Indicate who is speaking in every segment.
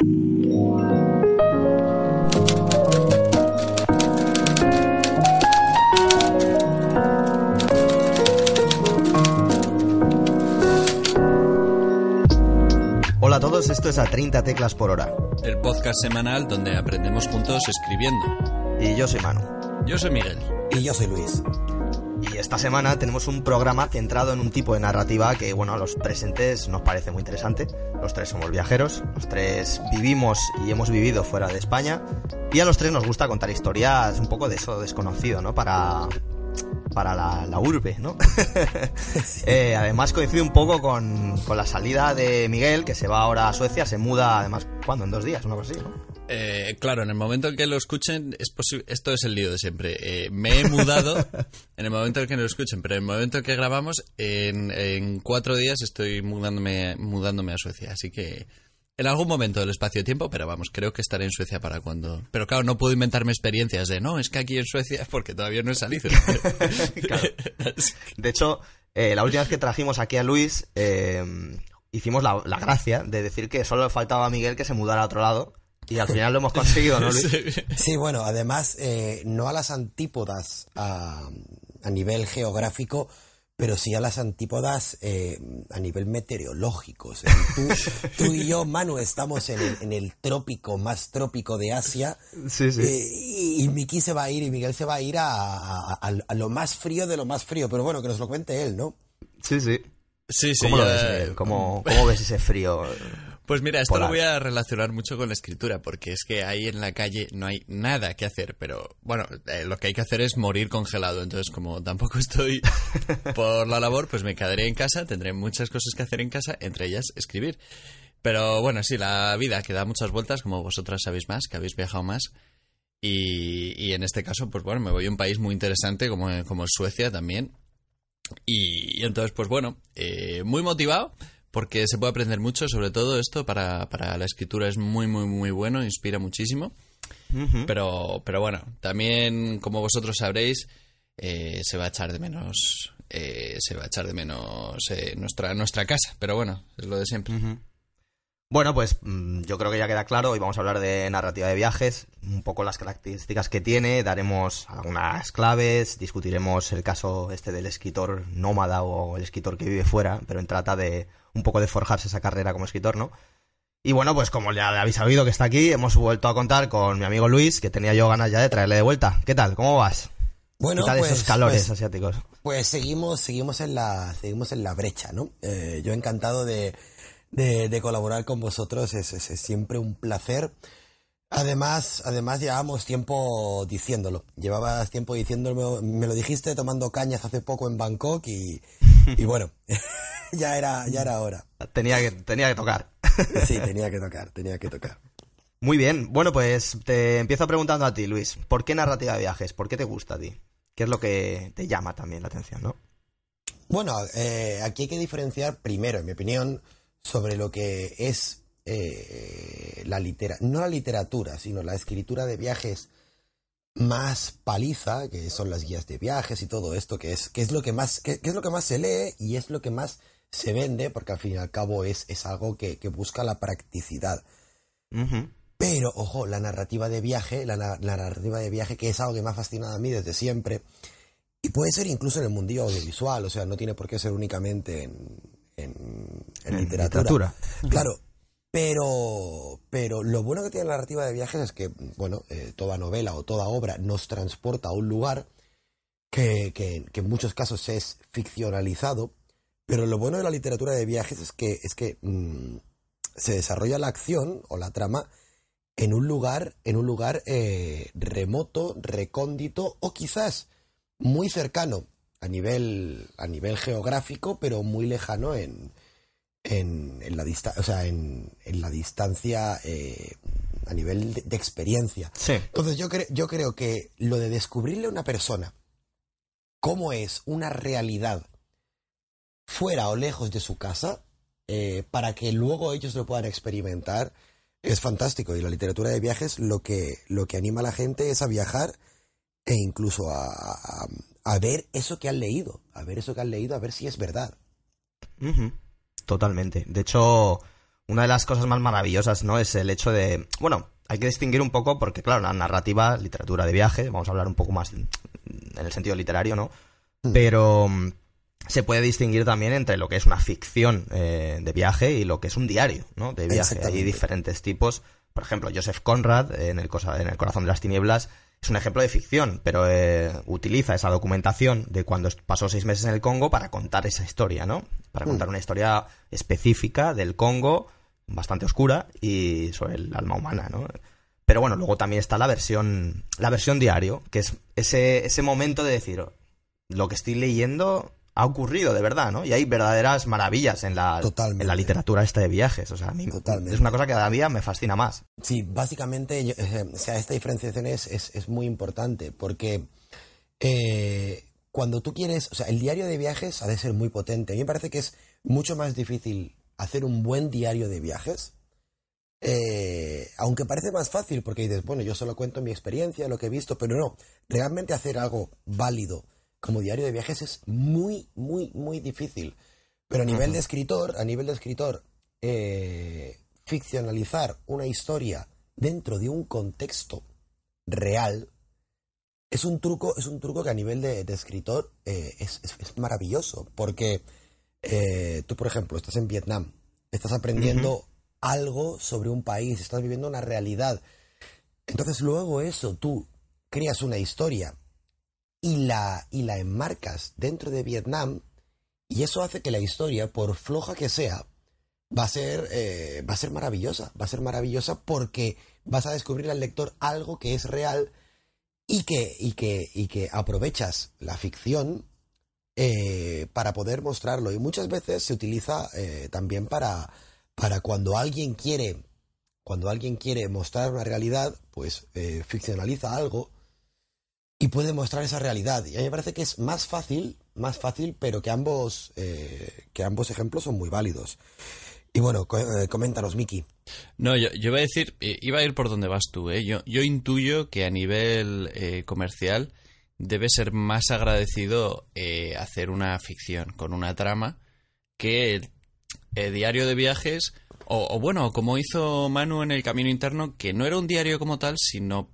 Speaker 1: Hola a todos, esto es a 30 teclas por hora.
Speaker 2: El podcast semanal donde aprendemos juntos escribiendo.
Speaker 1: Y yo soy Manu.
Speaker 2: Yo soy Miguel.
Speaker 3: Y yo soy Luis.
Speaker 1: Esta semana tenemos un programa centrado en un tipo de narrativa que, bueno, a los presentes nos parece muy interesante. Los tres somos viajeros, los tres vivimos y hemos vivido fuera de España. Y a los tres nos gusta contar historias un poco de eso desconocido, ¿no? Para, para la, la urbe, ¿no? Eh, además coincide un poco con, con la salida de Miguel, que se va ahora a Suecia, se muda, además, ¿cuándo? En dos días, una cosa así, ¿no?
Speaker 2: Eh, claro, en el momento en que lo escuchen, es esto es el lío de siempre. Eh, me he mudado en el momento en que lo escuchen, pero en el momento en que grabamos, en, en cuatro días estoy mudándome, mudándome a Suecia. Así que en algún momento del espacio-tiempo, pero vamos, creo que estaré en Suecia para cuando. Pero claro, no puedo inventarme experiencias de no, es que aquí en Suecia, porque todavía no he salido.
Speaker 1: Claro. De hecho, eh, la última vez que trajimos aquí a Luis, eh, hicimos la, la gracia de decir que solo le faltaba a Miguel que se mudara a otro lado. Y al final lo hemos conseguido, ¿no, Luis?
Speaker 2: Sí.
Speaker 3: Bueno, además, eh, no a las antípodas a, a nivel geográfico, pero sí a las antípodas eh, a nivel meteorológico. O sea, tú, tú y yo, Manu, estamos en el, en el trópico más trópico de Asia.
Speaker 1: Sí, sí.
Speaker 3: eh, y, y Miki se va a ir y Miguel se va a ir a, a- a- a lo más frío de lo más frío. Pero bueno, que nos lo cuente él, ¿no?
Speaker 1: Sí, sí.
Speaker 2: Sí, sí,
Speaker 1: ¿Cómo lo
Speaker 2: ya-
Speaker 1: ves? ¿Cómo, cómo ves ese frío?
Speaker 2: Pues mira, esto
Speaker 1: Polar.
Speaker 2: lo voy a relacionar mucho con la escritura, porque es que ahí en la calle no hay nada que hacer, pero bueno, eh, lo que hay que hacer es morir congelado, entonces como tampoco estoy por la labor, pues me quedaré en casa, tendré muchas cosas que hacer en casa, entre ellas escribir. Pero bueno, sí, la vida que da muchas vueltas, como vosotras sabéis más, que habéis viajado más. Y, y en este caso, pues bueno, me voy a un país muy interesante como, Suecia también. Y, y entonces, pues bueno, eh, muy motivado porque se puede aprender mucho, sobre todo esto para, para la escritura es muy, muy, muy bueno, inspira muchísimo. Pero, pero bueno, también, como vosotros sabréis, eh, se va a echar de menos, eh, se va a echar de menos eh, nuestra, nuestra casa. Pero bueno, es lo de siempre.
Speaker 1: Bueno, pues mm, yo creo que ya queda claro. Hoy vamos a hablar de narrativa de viajes, un poco las características que tiene, daremos algunas claves, discutiremos el caso este del escritor nómada o el escritor que vive fuera, pero en trata de un poco de forjarse esa carrera como escritor, ¿no? Y bueno, pues como ya habéis sabido que está aquí, hemos vuelto a contar con mi amigo Luis, que tenía yo ganas ya de traerle de vuelta. ¿Qué tal? ¿Cómo vas?
Speaker 3: Bueno,
Speaker 1: ¿Qué tal
Speaker 3: pues,
Speaker 1: esos calores
Speaker 3: pues-
Speaker 1: asiáticos?
Speaker 3: Pues seguimos, seguimos en la, seguimos en la brecha, ¿no? Eh, yo encantado de, de, de colaborar con vosotros, es, es- es siempre un placer. Además, además llevábamos tiempo diciéndolo. Llevabas tiempo diciéndolo, me lo dijiste tomando cañas hace poco en Bangkok y, y bueno, ya era, ya era hora.
Speaker 1: Tenía que, tenía que tocar.
Speaker 3: Sí, tenía que tocar, tenía que tocar.
Speaker 1: Muy bien, bueno, pues te empiezo preguntando a ti, Luis. ¿Por qué narrativa de viajes? ¿Por qué te gusta a ti? ¿Qué es lo que te llama también la atención, no?
Speaker 3: Bueno, eh, aquí hay que diferenciar primero, en mi opinión, sobre lo que es eh, la literatura, no la literatura, sino la escritura de viajes más paliza, que son las guías de viajes y todo esto, que es, que es lo que más, que, que es lo que más se lee y es lo que más se vende, porque al fin y al cabo es, es algo que, que busca la practicidad. Pero, ojo, la narrativa de viaje, la, na- la narrativa de viaje, que es algo que me ha fascinado a mí desde siempre, y puede ser incluso en el mundillo audiovisual, o sea, no tiene por qué ser únicamente en, en- en
Speaker 1: En
Speaker 3: literatura.
Speaker 1: literatura.
Speaker 3: Claro, pero, pero lo bueno que tiene la narrativa de viajes es que, bueno, eh, toda novela o toda obra nos transporta a un lugar que, que- que en muchos casos es ficcionalizado, pero lo bueno de la literatura de viajes es que, es que mm, se desarrolla la acción o la trama en un lugar, en un lugar eh, remoto, recóndito o quizás muy cercano a nivel, a nivel geográfico, pero muy lejano en, en, en la, dista o sea, en, en la distancia eh, a nivel de, de experiencia.
Speaker 1: Sí.
Speaker 3: Entonces yo, cre- yo creo que lo de descubrirle a una persona cómo es una realidad fuera o lejos de su casa, eh, para que luego ellos lo puedan experimentar, es fantástico. Y la literatura de viajes lo que, lo que anima a la gente es a viajar e incluso a, a- a ver eso que han leído, a ver eso que han leído, a ver si es verdad.
Speaker 1: Totalmente. De hecho, una de las cosas más maravillosas, ¿no? Es el hecho de, bueno, hay que distinguir un poco porque, claro, la narrativa, literatura de viaje, vamos a hablar un poco más en el sentido literario, ¿no? Mm. Pero mm, se puede distinguir también entre lo que es una ficción eh, de viaje y lo que es un diario, ¿no? De viaje. Hay diferentes tipos. Por ejemplo, Joseph Conrad, en el, en el Corazón de las Tinieblas, es un ejemplo de ficción, pero eh, utiliza esa documentación de cuando pasó seis meses en el Congo para contar esa historia, ¿no? Para mm. contar una historia específica del Congo, bastante oscura, y sobre el alma humana, ¿no? Pero bueno, luego también está la versión, la versión diario, que es ese, ese momento de decir, lo que estoy leyendo ha ocurrido de verdad, ¿no? Y hay verdaderas maravillas en la, en la literatura esta de viajes. O sea, a mí es una cosa que cada día me fascina más.
Speaker 3: Sí, básicamente, eh, o sea, esta diferenciación es, es, muy importante porque eh, cuando tú quieres, o sea, el diario de viajes ha de ser muy potente. A mí me parece que es mucho más difícil hacer un buen diario de viajes eh, aunque parece más fácil porque dices, bueno, yo solo cuento mi experiencia, lo que he visto, pero no, realmente hacer algo válido como diario de viajes es muy, muy, muy difícil. Pero a nivel de escritor, a nivel de escritor, eh, ficcionalizar una historia dentro de un contexto real es un truco, es un truco que a nivel de, escritor eh, es, maravilloso. Porque tú, por ejemplo, estás en Vietnam, estás aprendiendo algo sobre un país, estás viviendo una realidad. Entonces luego eso, tú creas una historia y la, y la enmarcas dentro de Vietnam y eso hace que la historia, por floja que sea, va a ser, eh, va a ser maravillosa, va a ser maravillosa porque vas a descubrir al lector algo que es real y que, y que, y que aprovechas la ficción eh, para poder mostrarlo. Y muchas veces se utiliza eh, también para, para cuando alguien quiere, cuando alguien quiere mostrar una realidad, pues eh, ficcionaliza algo y puede mostrar esa realidad. Y a mí me parece que es más fácil, más fácil, pero que ambos, eh, que ambos ejemplos son muy válidos. Y bueno, eh, coméntanos, Miki.
Speaker 2: No, yo, iba a decir, iba a ir por donde vas tú. ¿eh? Yo, yo intuyo que a nivel comercial debe ser más agradecido hacer una ficción con una trama que eh, diario de viajes, o, bueno, como hizo Manu en el Camino Interno, que no era un diario como tal, sino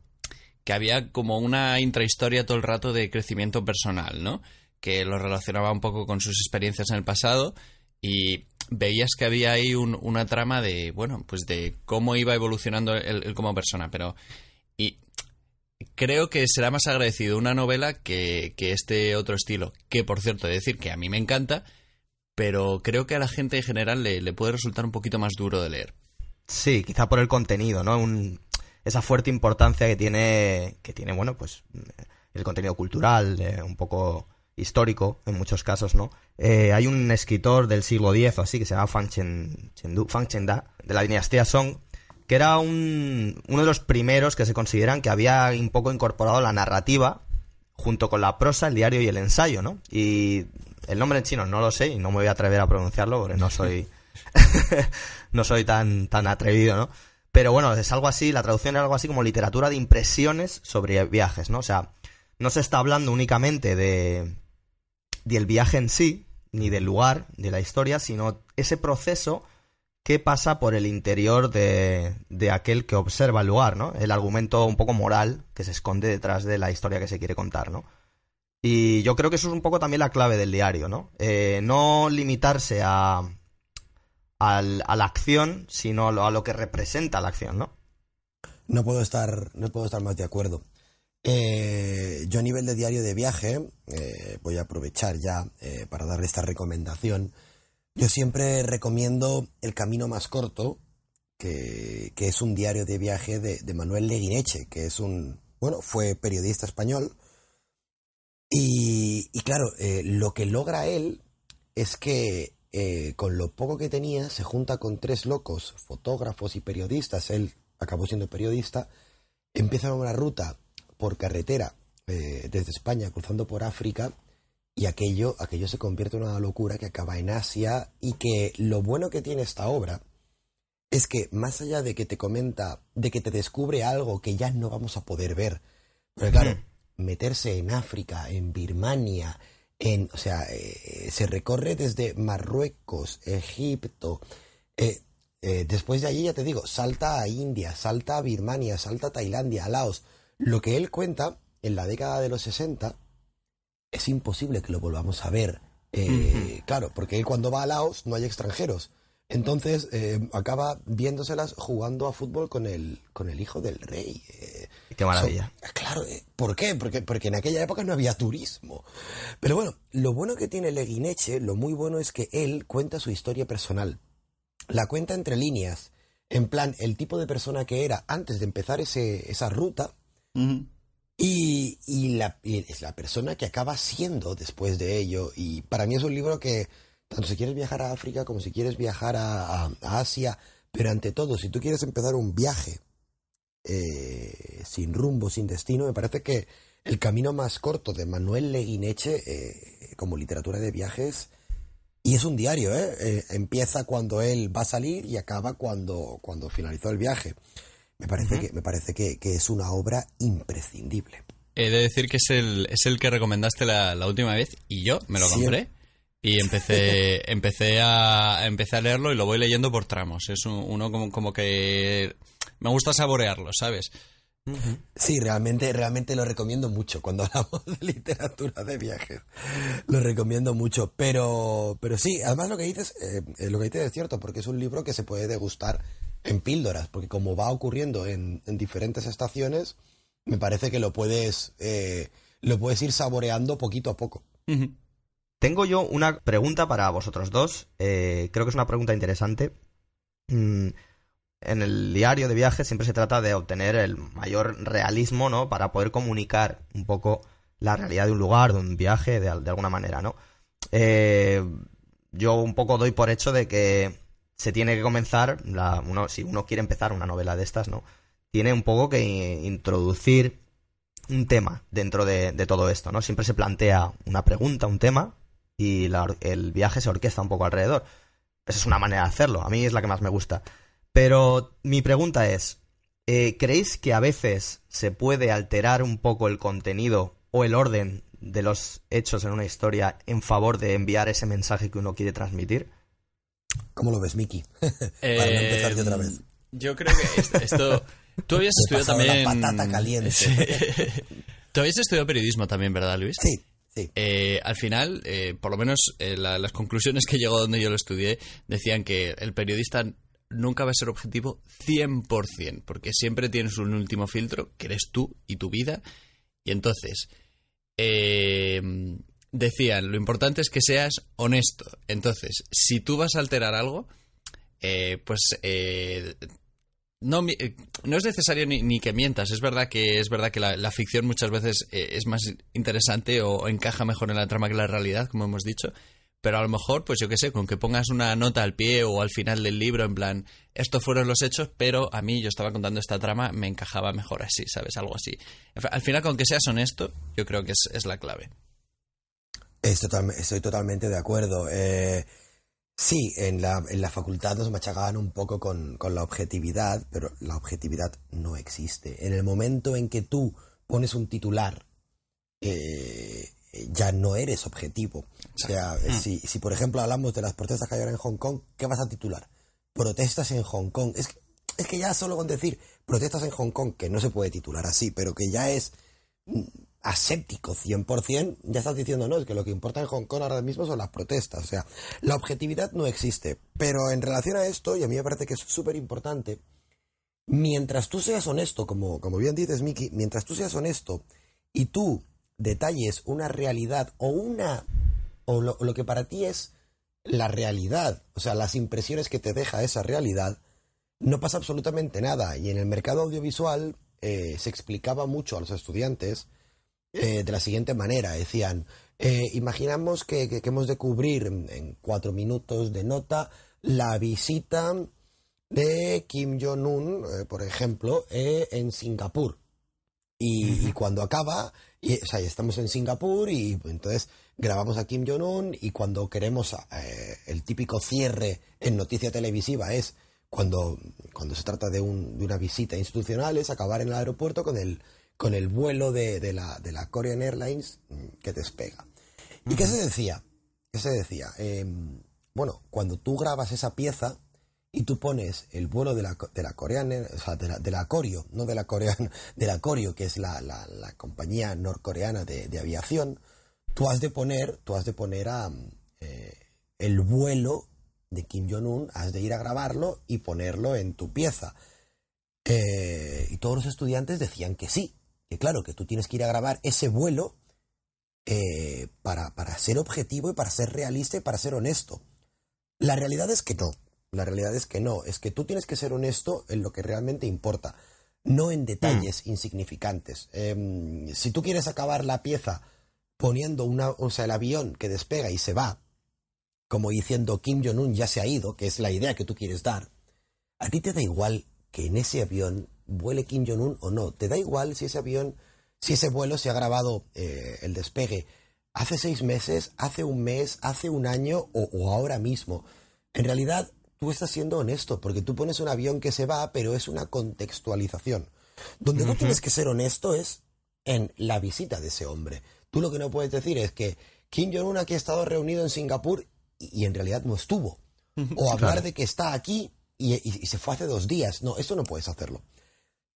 Speaker 2: que había como una intrahistoria todo el rato de crecimiento personal, ¿no? Que lo relacionaba un poco con sus experiencias en el pasado y veías que había ahí una trama de, bueno, pues de cómo iba evolucionando él, como persona, pero... Y creo que será más agradecido una novela que, este otro estilo, que por cierto, de decir que a mí me encanta, pero creo que a la gente en general le, puede resultar un poquito más duro de leer.
Speaker 1: Sí, quizá por el contenido, ¿no? Esa fuerte importancia que tiene, que tiene, bueno, pues el contenido cultural, eh, un poco histórico en muchos casos, ¿no? Eh, hay un escritor del siglo X o así que se llama Fang, Chen, Chenda, de la dinastía Song, que era un, uno de los primeros que se consideran que había un poco incorporado la narrativa junto con la prosa, el diario y el ensayo, ¿no? Y el nombre en chino no lo sé y no me voy a atrever a pronunciarlo porque no soy no soy tan tan atrevido, ¿no? Pero bueno, es algo así, la traducción es algo así como literatura de impresiones sobre viajes, ¿no? O sea, no se está hablando únicamente de del viaje en sí, ni del lugar, de la historia, sino ese proceso que pasa por el interior de, de aquel que observa el lugar, ¿no? El argumento un poco moral que se esconde detrás de la historia que se quiere contar, ¿no? Y yo creo que eso es un poco también la clave del diario, ¿no? Eh, no limitarse a, a, la acción, sino a lo que representa la acción, ¿no?
Speaker 3: No puedo estar, no puedo estar más de acuerdo. Eh, yo a nivel de diario de viaje, eh, voy a aprovechar ya para darle esta recomendación. Yo siempre recomiendo El Camino Más Corto, que, es un diario de viaje de, de Manuel Leguineche, que es un, bueno, fue periodista español, y, claro, eh, lo que logra él es que eh, con lo poco que tenía se junta con tres locos, fotógrafos y periodistas, él acabó siendo periodista, empieza una ruta por carretera eh, desde España cruzando por África y aquello, aquello se convierte en una locura que acaba en Asia y que lo bueno que tiene esta obra es que más allá de que te comenta, de que te descubre algo que ya no vamos a poder ver, pero claro, meterse en África, en Birmania, en, o sea, eh, se recorre desde Marruecos, Egipto, eh, Eh, después de allí, ya te digo, salta a India, salta a Birmania, salta a Tailandia, a Laos. Lo que él cuenta en la década de los 60 es imposible que lo volvamos a ver. Eh, Claro, porque él cuando va a Laos no hay extranjeros. Entonces eh, acaba viéndoselas jugando a fútbol con el, con el hijo del rey. eh.
Speaker 1: Qué maravilla.
Speaker 3: So- claro, eh, ¿por qué? Porque, porque en aquella época no había turismo. Pero bueno, lo bueno que tiene Leguineche, lo muy bueno es que él cuenta su historia personal. La cuenta entre líneas. En plan, el tipo de persona que era antes de empezar ese, esa ruta y, y la, y es la persona que acaba siendo después de ello. Y para mí es un libro que, tanto si quieres viajar a África como si quieres viajar a, a- a Asia, pero ante todo, si tú quieres empezar un viaje eh, sin rumbo, sin destino, me parece que el camino más corto de Manuel Leguineche eh, como literatura de viajes, y es un diario, ¿eh? Eh, empieza cuando él va a salir y acaba cuando, cuando finalizó el viaje. Me parece, que, me parece que, que es una obra imprescindible.
Speaker 2: He de decir que es el, es el que recomendaste la, la última vez y yo me lo compré. Y empecé, empecé, a, empecé a leerlo y lo voy leyendo por tramos. Es un- uno como, como que me gusta saborearlo, ¿sabes?
Speaker 3: Sí, realmente, realmente lo recomiendo mucho cuando hablamos de literatura de viajes. Lo recomiendo mucho. Pero, pero sí, además lo que dices, eh, lo que dices es cierto, porque es un libro que se puede degustar en píldoras, porque como va ocurriendo en, en diferentes estaciones, me parece que lo puedes, eh, lo puedes ir saboreando poquito a poco.
Speaker 1: Tengo yo una pregunta para vosotros dos. Eh, creo que es una pregunta interesante. Mm, en el diario de viajes siempre se trata de obtener el mayor realismo, ¿no? Para poder comunicar un poco la realidad de un lugar, de un viaje, de, de alguna manera, ¿no? Eh, yo un poco doy por hecho de que se tiene que comenzar, si uno quiere empezar una novela de estas, ¿no? Tiene un poco que introducir un tema dentro de, de todo esto, ¿no? Siempre se plantea una pregunta, un tema, y la el viaje se orquesta un poco alrededor. Esa es una manera de hacerlo, a mí es la que más me gusta. Pero mi pregunta es, eh, ¿creéis que a veces se puede alterar un poco el contenido o el orden de los hechos en una historia en favor de enviar ese mensaje que uno quiere transmitir?
Speaker 3: ¿Cómo lo ves, Miki? Para no empezar yo otra vez.
Speaker 2: Eh, Yo creo que est- esto... Tú habías estudiado
Speaker 3: pasado la
Speaker 2: también...
Speaker 3: patata caliente.
Speaker 2: Sí. Tú habías estudiado periodismo también, ¿verdad, Luis?
Speaker 3: Sí,
Speaker 2: Eh, al final, eh, por lo menos eh, la- las conclusiones que llegó donde yo lo estudié decían que el periodista nunca va a ser objetivo 100%, porque siempre tienes un último filtro, que eres tú y tu vida. Y entonces, eh, decían, lo importante es que seas honesto. Entonces, si tú vas a alterar algo, eh, pues no, eh, no es necesario ni, ni que mientas. Es verdad que es verdad que la, ficción muchas veces eh, es más interesante o encaja mejor en la trama que la realidad, como hemos dicho. Pero a lo mejor, pues yo qué sé, con que pongas una nota al pie o al final del libro, en plan, estos fueron los hechos, pero a mí yo estaba contando esta trama, me encajaba mejor así, ¿sabes? Algo así. Al final, con que seas honesto, yo creo que es, es la clave.
Speaker 3: Estoy totalmente de acuerdo. Eh, sí, en la, en la facultad nos machacaban un poco con, con la objetividad, pero la objetividad no existe. En el momento en que tú pones un titular, eh, ya no eres objetivo. O sea, eh, si, si por ejemplo hablamos de las protestas que hay ahora en Hong Kong, ¿qué vas a titular? Protestas en Hong Kong. Es que, es que ya solo con decir protestas en Hong Kong, que no se puede titular así, pero que ya es aséptico 100%, ya estás diciendo, no, es que lo que importa en Hong Kong ahora mismo son las protestas. O sea, la objetividad no existe. Pero en relación a esto, y a mí me parece que es súper importante, mientras tú seas honesto, como, como bien dices, Miki, mientras tú seas honesto y tú detalles una realidad o una. o lo, lo que para ti es la realidad, o sea, las impresiones que te deja esa realidad, no pasa absolutamente nada. Y en el mercado audiovisual eh, se explicaba mucho a los estudiantes eh, de la siguiente manera. Decían, eh, imaginamos que, que- que hemos de cubrir en, cuatro minutos de nota la visita de Kim Jong-un, eh, por ejemplo, en Singapur. Y, y cuando acaba, y, o sea, estamos en Singapur y entonces grabamos a Kim Jong-un y cuando queremos el típico cierre en noticia televisiva es cuando, cuando se trata de, un- de una visita institucional es acabar en el aeropuerto con el, con el vuelo de, de la, de la Korean Airlines mm, que despega. ¿Y qué se decía? ¿Qué se decía? Eh, bueno, cuando tú grabas esa pieza, y tú pones el vuelo de la, de la coreana, o sea, de la, de la Corio, no de la coreana, de la Corio, que es la, la, la compañía norcoreana de, de, aviación, tú has de poner, tú has de poner a, eh, el vuelo de Kim Jong-un, has de ir a grabarlo y ponerlo en tu pieza. Eh, y todos los estudiantes decían que sí, que claro, que tú tienes que ir a grabar ese vuelo eh, para, para ser objetivo y para ser realista y para ser honesto. La realidad es que no. La realidad es que no. Es que tú tienes que ser honesto en lo que realmente importa, no en detalles insignificantes. Em, si tú quieres acabar la pieza poniendo una, o sea, el avión que despega y se va, como diciendo Kim Jong-un ya se ha ido, que es la idea que tú quieres dar, a ti te da igual que en ese avión vuele Kim Jong-un o no. Te da igual si ese avión, si ese vuelo se ha grabado eh, el despegue hace seis meses, hace un mes, hace un año o, ahora mismo. En realidad, tú estás siendo honesto, porque tú pones un avión que se va, pero es una contextualización. Donde no tienes que ser honesto es en la visita de ese hombre. Tú lo que no puedes decir es que Kim Jong-un aquí ha estado reunido en Singapur y, en realidad no estuvo. O hablar de que está aquí y, se fue hace dos días. No, eso no puedes hacerlo.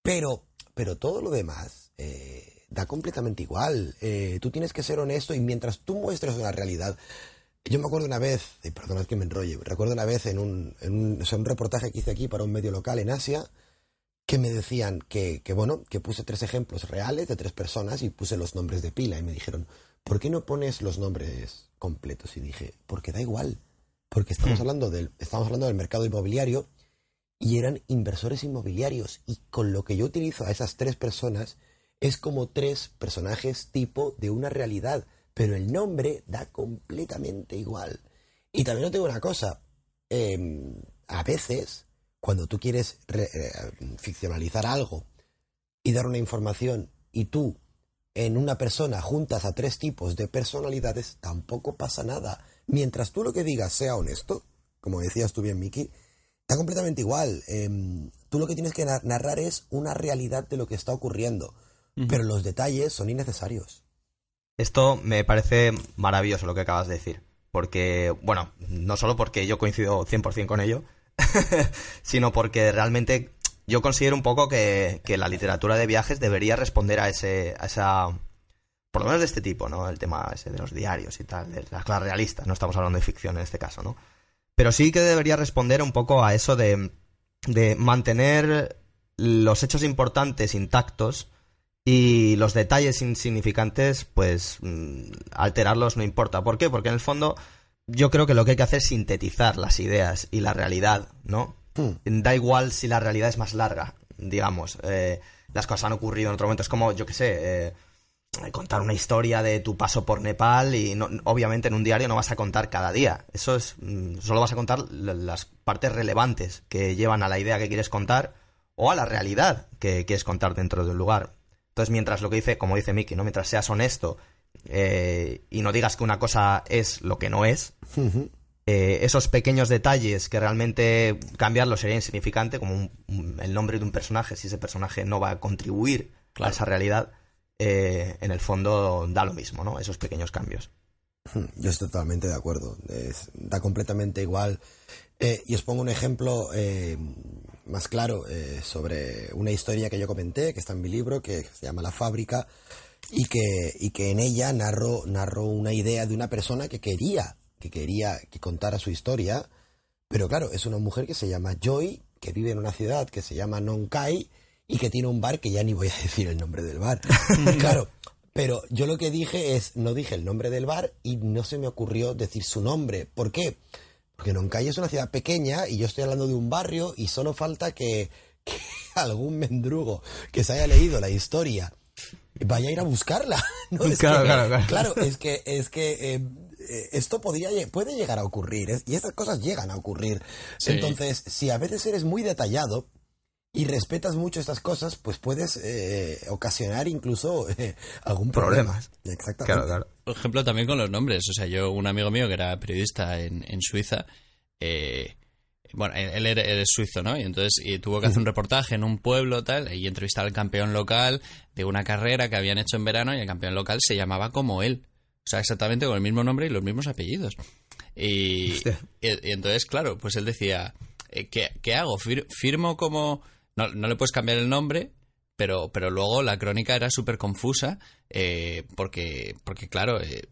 Speaker 3: Pero, pero todo lo demás eh, da completamente igual. Eh, tú tienes que ser honesto y mientras tú muestres una realidad. Yo me acuerdo una vez, y perdonad que me enrolle, recuerdo una vez en un, en un, un reportaje que hice aquí para un medio local en Asia, que me decían que, que, bueno, que puse tres ejemplos reales de tres personas y puse los nombres de pila y me dijeron, ¿por qué no pones los nombres completos? Y dije, porque da igual, porque estamos, hmm. hablando, del, estamos hablando del mercado inmobiliario y eran inversores inmobiliarios y con lo que yo utilizo a esas tres personas es como tres personajes tipo de una realidad, pero el nombre da completamente igual. Y también no tengo una cosa, em, a veces cuando tú quieres eh, ficcionalizar algo y dar una información y tú en una persona juntas a tres tipos de personalidades, tampoco pasa nada. Mientras tú lo que digas sea honesto, como decías tú bien, Miki, da completamente igual. Em, tú lo que tienes que narrar es una realidad de lo que está ocurriendo, pero los detalles son innecesarios.
Speaker 1: Esto me parece maravilloso lo que acabas de decir, porque, bueno, no solo porque yo coincido 100% con ello, sino porque realmente yo considero un poco que, la literatura de viajes debería responder a ese a esa por lo menos de este tipo, ¿no? El tema ese de los diarios y tal, de las clases realistas, no estamos hablando de ficción en este caso, ¿no? Pero sí que debería responder un poco a eso de, de mantener los hechos importantes intactos y los detalles insignificantes, pues mm, alterarlos no importa. ¿Por qué? Porque en el fondo yo creo que lo que hay que hacer es sintetizar las ideas y la realidad, ¿no? Hmm. Da igual si la realidad es más larga, digamos. Eh, las cosas han ocurrido en otro momento. Es como, yo qué sé, eh, contar una historia de tu paso por Nepal y no, obviamente en un diario no vas a contar cada día. Eso es, mm, solo vas a contar las partes relevantes que llevan a la idea que quieres contar o a la realidad que quieres contar dentro del lugar. Entonces, mientras lo que dice, como dice Mickey, ¿no? Mientras seas honesto eh, y no digas que una cosa es lo que no es, eh, esos pequeños detalles que realmente cambiarlo sería insignificante, como el nombre de un personaje, si ese personaje no va a contribuir a esa realidad, eh, en el fondo da lo mismo, ¿no? Esos pequeños cambios.
Speaker 3: Yo estoy totalmente de acuerdo. da completamente igual. y os pongo un ejemplo más claro sobre una historia que yo comenté, que está en mi libro, que se llama La fábrica, y que, y que en ella narro, narro una idea de una persona que quería, que quería que contara su historia, pero claro, es una mujer que se llama Joy, que vive en una ciudad que se llama Nonkai y que tiene un bar que ya ni voy a decir el nombre del bar. claro, pero yo lo que dije es, no dije el nombre del bar y no se me ocurrió decir su nombre. ¿Por qué? Porque Nonkai es una ciudad pequeña y yo estoy hablando de un barrio y solo falta que, que algún mendrugo que se haya leído la historia vaya a ir a buscarla. claro, claro, claro. Claro, es que, es que eh, eh, esto podría, puede llegar a ocurrir y estas cosas llegan a ocurrir. Entonces, si a veces eres muy detallado y respetas mucho estas cosas, pues puedes eh, ocasionar incluso algún problema.
Speaker 2: Exactamente. Claro, Por ejemplo, también con los nombres. O sea, yo, un amigo mío que era periodista en, en Suiza, eh, bueno, él, es suizo, ¿no? Y entonces tuvo que hacer un reportaje en un pueblo tal y entrevistar al campeón local de una carrera que habían hecho en verano y el campeón local se llamaba como él. O sea, exactamente con el mismo nombre y los mismos apellidos. Y, y, entonces, claro, pues él decía, eh, ¿qué, ¿qué, hago? ¿Firmo como... No, no le puedes cambiar el nombre, pero, pero luego la crónica era súper confusa eh, porque, porque, claro, eh,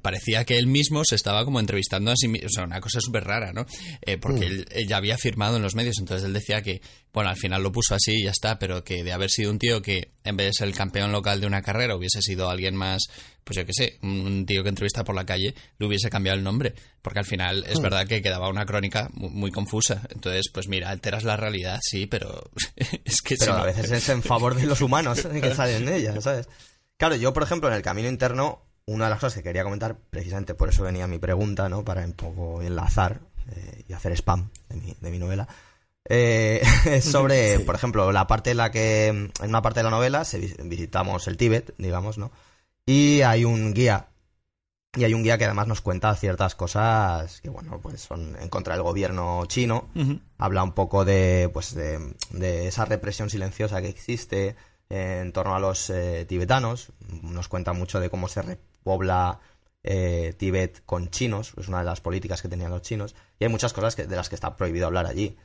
Speaker 2: parecía que él mismo se estaba como entrevistando a sí mismo, o sea, una cosa súper rara, ¿no? Eh, porque mm. él, ya había firmado en los medios, entonces él decía que, bueno, al final lo puso así y ya está, pero que de haber sido un tío que en vez de ser el campeón local de una carrera hubiese sido alguien más, pues yo qué sé, un tío que entrevista por la calle, le hubiese cambiado el nombre, porque al final es mm. verdad que quedaba una crónica muy, confusa. Entonces, pues mira, alteras la realidad, sí, pero es que...
Speaker 1: Pero a veces es en favor de los humanos que salen de ella, ¿sabes? Claro, yo, por ejemplo, en el camino interno una de las cosas que quería comentar, precisamente por eso venía mi pregunta, ¿no? Para un poco enlazar eh, y hacer spam de mi, novela. Eh, es sobre, por ejemplo, la parte en la que, en una parte de la novela, se, visitamos el Tíbet, digamos, ¿no? Y hay un guía, y hay un guía que además nos cuenta ciertas cosas que, bueno, pues son en contra del gobierno chino. Habla un poco de, pues, de, de esa represión silenciosa que existe, en torno a los eh, tibetanos. Nos cuenta mucho de cómo se repobla eh, Tíbet con chinos, es una de las políticas que tenían los chinos, y hay muchas cosas que, de las que está prohibido hablar allí.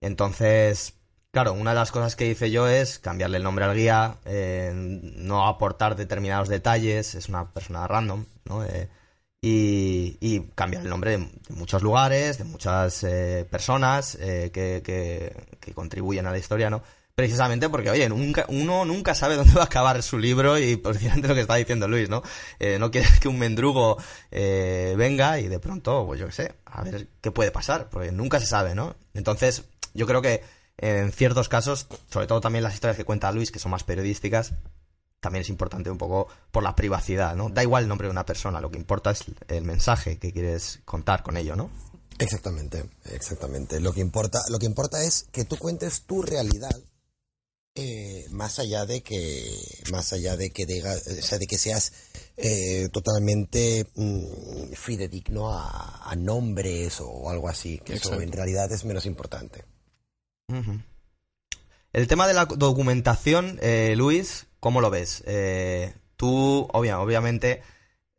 Speaker 1: Entonces, claro, una de las cosas que hice yo es cambiarle el nombre al guía, eh, no aportar determinados detalles, es una persona random, ¿no? y, cambiar el nombre de, muchos lugares, de muchas personas que, que, contribuyen a la historia, ¿no? precisamente porque, oye, nunca, uno nunca sabe dónde va a acabar su libro y precisamente lo que está diciendo Luis, ¿no? Eh, no quieres que un mendrugo eh, venga y de pronto, pues yo qué sé, a ver qué puede pasar, porque nunca se sabe, ¿no? Entonces, yo creo que en ciertos casos, sobre todo también las historias que cuenta Luis, que son más periodísticas, también es importante un poco por la privacidad, ¿no? Da igual el nombre de una persona, lo que importa es el mensaje que quieres contar con ello, ¿no?
Speaker 3: Exactamente, exactamente. Lo que importa, lo que importa es que tú cuentes tu realidad eh, más allá de que más allá de que diga, o sea, de que seas eh, totalmente mm, fidedigno a, nombres o algo así que eso en realidad es menos importante
Speaker 1: el tema de la documentación eh, Luis cómo lo ves tú obvia, obviamente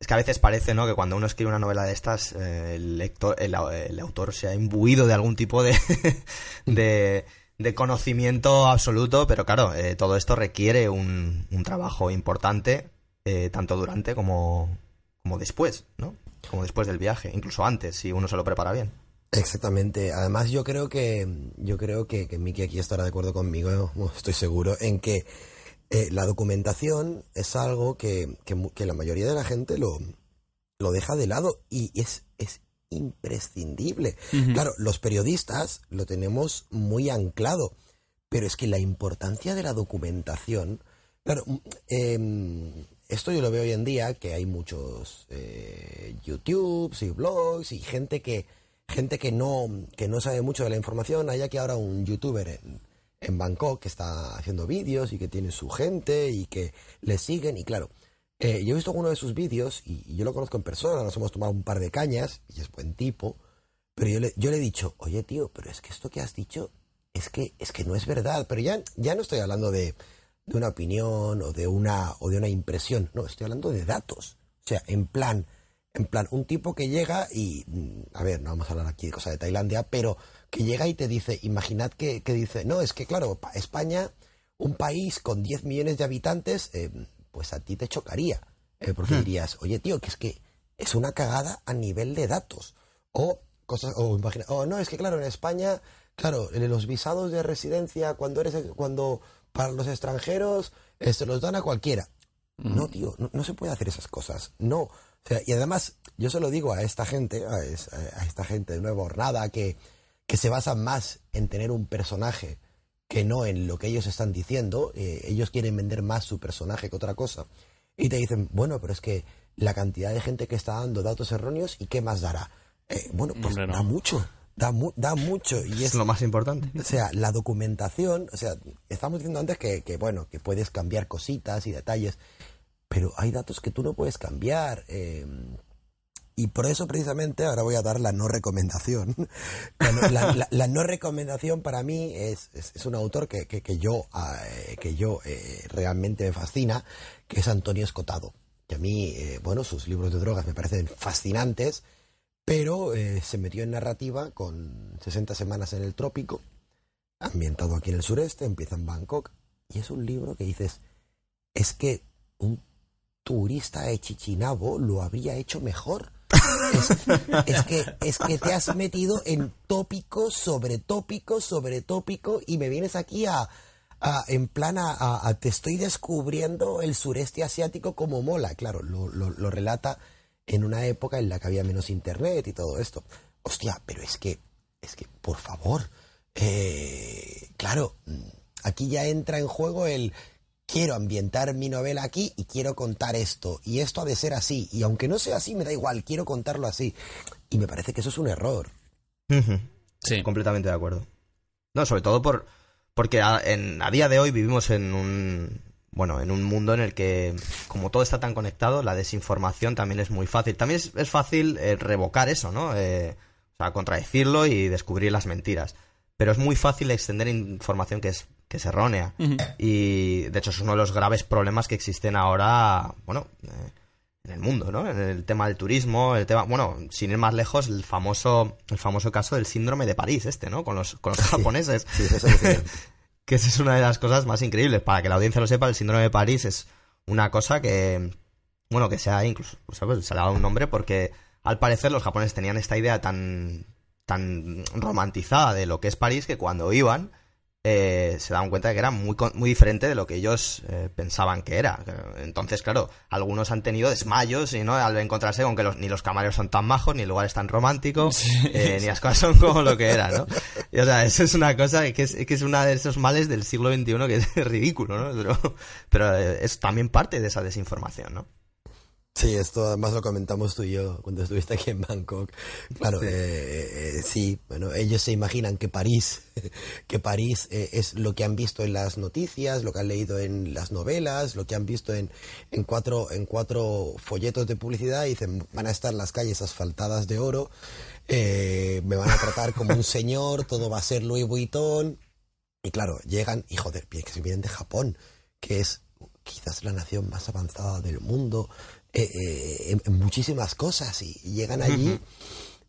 Speaker 1: es que a veces parece, ¿no? Que cuando uno escribe una novela de estas, el lector, el, autor se ha imbuido de algún tipo de, de, conocimiento absoluto, pero claro, eh, todo esto requiere un, un trabajo importante, eh, tanto durante como, como después, ¿no? Como después del viaje, incluso antes, si uno se lo prepara bien.
Speaker 3: Exactamente. Además, yo creo que yo creo que, que Miki aquí estará de acuerdo conmigo, estoy seguro, en que eh, la documentación es algo que, que, la mayoría de la gente lo, lo deja de lado y es, es imprescindible. Claro, los periodistas lo tenemos muy anclado, pero es que la importancia de la documentación, claro, em, esto yo lo veo hoy en día, que hay muchos eh, YouTubes y blogs y gente que gente que no que no sabe mucho de la información. Hay aquí ahora un youtuber en, en Bangkok que está haciendo vídeos y que tiene su gente y que le siguen. Y claro, eh, yo he visto uno de sus vídeos y, yo lo conozco en persona, nos hemos tomado un par de cañas y es buen tipo, pero yo le, yo le he dicho, oye tío, pero es que esto que has dicho es que, es que no es verdad, pero ya, ya no estoy hablando de, de una opinión o de una, o de una impresión, no, estoy hablando de datos, o sea, en plan, en plan, un tipo que llega y, mm, a ver, no vamos a hablar aquí de cosas de Tailandia, pero que llega y te dice, imaginad que, que dice, no, es que claro, España, un país con 10 millones de habitantes, eh, pues a ti te chocaría. Eh, porque hmm. dirías, oye, tío, que es que es una cagada a nivel de datos. O cosas, o imagina, oh, no, es que claro, en España, claro, los visados de residencia, cuando eres, cuando para los extranjeros, eh, se los dan a cualquiera. Hmm. No, tío, no, se puede hacer esas cosas. No. O sea, y además, yo se lo digo a esta gente, a, esta gente de nuevo hornada, que, que se basa más en tener un personaje que no en lo que ellos están diciendo. Eh, ellos quieren vender más su personaje que otra cosa. Y te dicen, bueno, pero es que la cantidad de gente que está dando datos erróneos y qué más dará. Eh, bueno, pues da mucho. Da, da, mucho y
Speaker 1: es, lo más importante.
Speaker 3: O sea, la documentación, o sea, estamos diciendo antes que, que, bueno, que puedes cambiar cositas y detalles, pero hay datos que tú no puedes cambiar. Eh, y por eso precisamente ahora voy a dar la no recomendación. La, no recomendación para mí es, es, un autor que, que, yo, eh, que yo eh, realmente me fascina, que es Antonio Escotado. Que a mí, eh, bueno, sus libros de drogas me parecen fascinantes, pero se metió en narrativa con 60 semanas en el trópico, ambientado aquí en el sureste, empieza en Bangkok, y es un libro que dices, es que un turista de Chichinabo lo habría hecho mejor. Es, que, es que te has metido en tópico sobre tópico sobre tópico y me vienes aquí a, en plan a, te estoy descubriendo el sureste asiático como mola. Claro, lo, relata en una época en la que había menos internet y todo esto. Hostia, pero es que, es que, por favor, eh, claro, aquí ya entra en juego el quiero ambientar mi novela aquí y quiero contar esto. Y esto ha de ser así. Y aunque no sea así, me da igual, quiero contarlo así. Y me parece que eso es un error.
Speaker 1: Sí. Completamente de acuerdo. No, sobre todo por porque a, en, a día de hoy vivimos en un bueno, en un mundo en el que, como todo está tan conectado, la desinformación también es muy fácil. También es, fácil eh, revocar eso, ¿no? Eh, o sea, contradecirlo y descubrir las mentiras. Pero es muy fácil extender información que es que es errónea. Y de hecho es uno de los graves problemas que existen ahora, bueno, eh, en el mundo, ¿no? En el tema del turismo, el tema, bueno, sin ir más lejos, el famoso, el famoso caso del síndrome de París, este, ¿no? Con los, con los japoneses. que esa es una de las cosas más increíbles. Para que la audiencia lo sepa, el síndrome de París es una cosa que, bueno, que se ha incluso, ¿sabes? Se le ha dado un nombre porque al parecer los japoneses tenían esta idea tan, tan romantizada de lo que es París que cuando iban, eh, se daban cuenta de que era muy, muy diferente de lo que ellos eh, pensaban que era. Entonces, claro, algunos han tenido desmayos y no al encontrarse con que los, ni los camareros son tan majos, ni el lugar es tan romántico, eh, ni las cosas son como lo que era, ¿no? Y, o sea, eso es una cosa que es, que es uno de esos males del siglo XXI que es ridículo, ¿no? Pero, pero es también parte de esa desinformación, ¿no?
Speaker 3: Sí, esto además lo comentamos tú y yo cuando estuviste aquí en Bangkok. Claro, sí, eh, eh, sí bueno, ellos se imaginan que París, que París eh, es lo que han visto en las noticias, lo que han leído en las novelas, lo que han visto en, en, cuatro, en cuatro folletos de publicidad y dicen, van a estar las calles asfaltadas de oro, me van a tratar como un señor, todo va a ser Louis Vuitton. Y claro, llegan y joder, que se vienen de Japón, que es quizás la nación más avanzada del mundo, eh, eh, en, muchísimas cosas y, llegan allí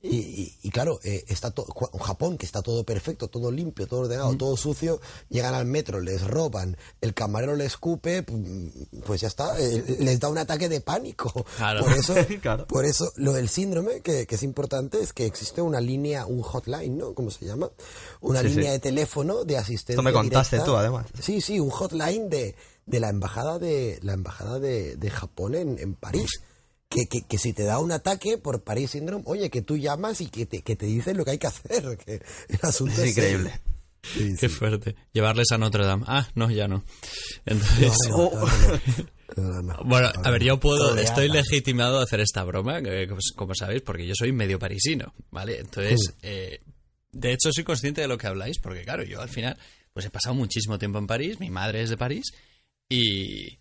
Speaker 3: y, claro, eh, está todo, Japón, que está todo perfecto, todo limpio, todo ordenado, todo sucio, llegan al metro, les roban, el camarero les escupe, pues ya está, les da un ataque de pánico. Por, eso, por eso, lo del síndrome, que, es importante, es que existe una línea, un hotline, ¿no? ¿Cómo se llama? Una línea de teléfono de asistencia. Esto
Speaker 1: me contaste tú, además.
Speaker 3: Sí, sí, un hotline de, de la embajada de la embajada de, Japón en, París. Que, que, si te da un ataque por París Syndrome, oye, que tú llamas y que te, que te dicen lo que hay que hacer. Que el asunto es,
Speaker 1: increíble.
Speaker 2: Qué fuerte. Llevarles a Notre Dame. Ah, no, ya no. Entonces. bueno, a ver, yo puedo, estoy legitimado a hacer esta broma, pues, como sabéis, porque yo soy medio parisino, ¿vale? Entonces, eh, de hecho, soy consciente de lo que habláis, porque claro, yo al final, pues he pasado muchísimo tiempo en París, mi madre es de París, y,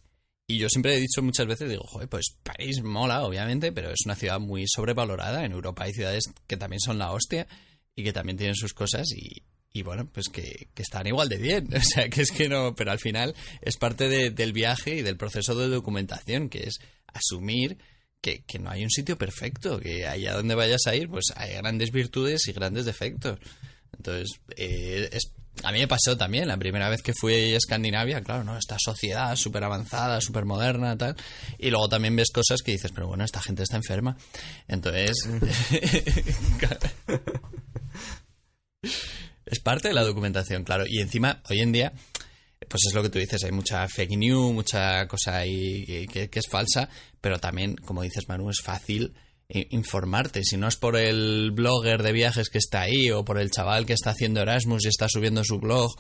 Speaker 2: yo siempre he dicho muchas veces, digo, joder, pues París mola, obviamente, pero es una ciudad muy sobrevalorada. En Europa hay ciudades que también son la hostia y que también tienen sus cosas y, bueno, pues que, están igual de bien. O sea, que es que no, pero al final es parte del viaje y del proceso de documentación, que es asumir que, no hay un sitio perfecto, que allá donde vayas a ir, pues hay grandes virtudes y grandes defectos. Entonces, eh, es a mí me pasó también, la primera vez que fui a Escandinavia, claro, ¿no? Esta sociedad súper avanzada, súper moderna, tal. Y luego también ves cosas que dices, pero bueno, esta gente está enferma. Entonces... es parte de la documentación, claro. Y encima, hoy en día, pues es lo que tú dices, hay mucha fake news, mucha cosa ahí que, es falsa, pero también, como dices, Manu, es fácil informarte. Si no es por el blogger de viajes que está ahí, o por el chaval que está haciendo Erasmus y está subiendo su blog,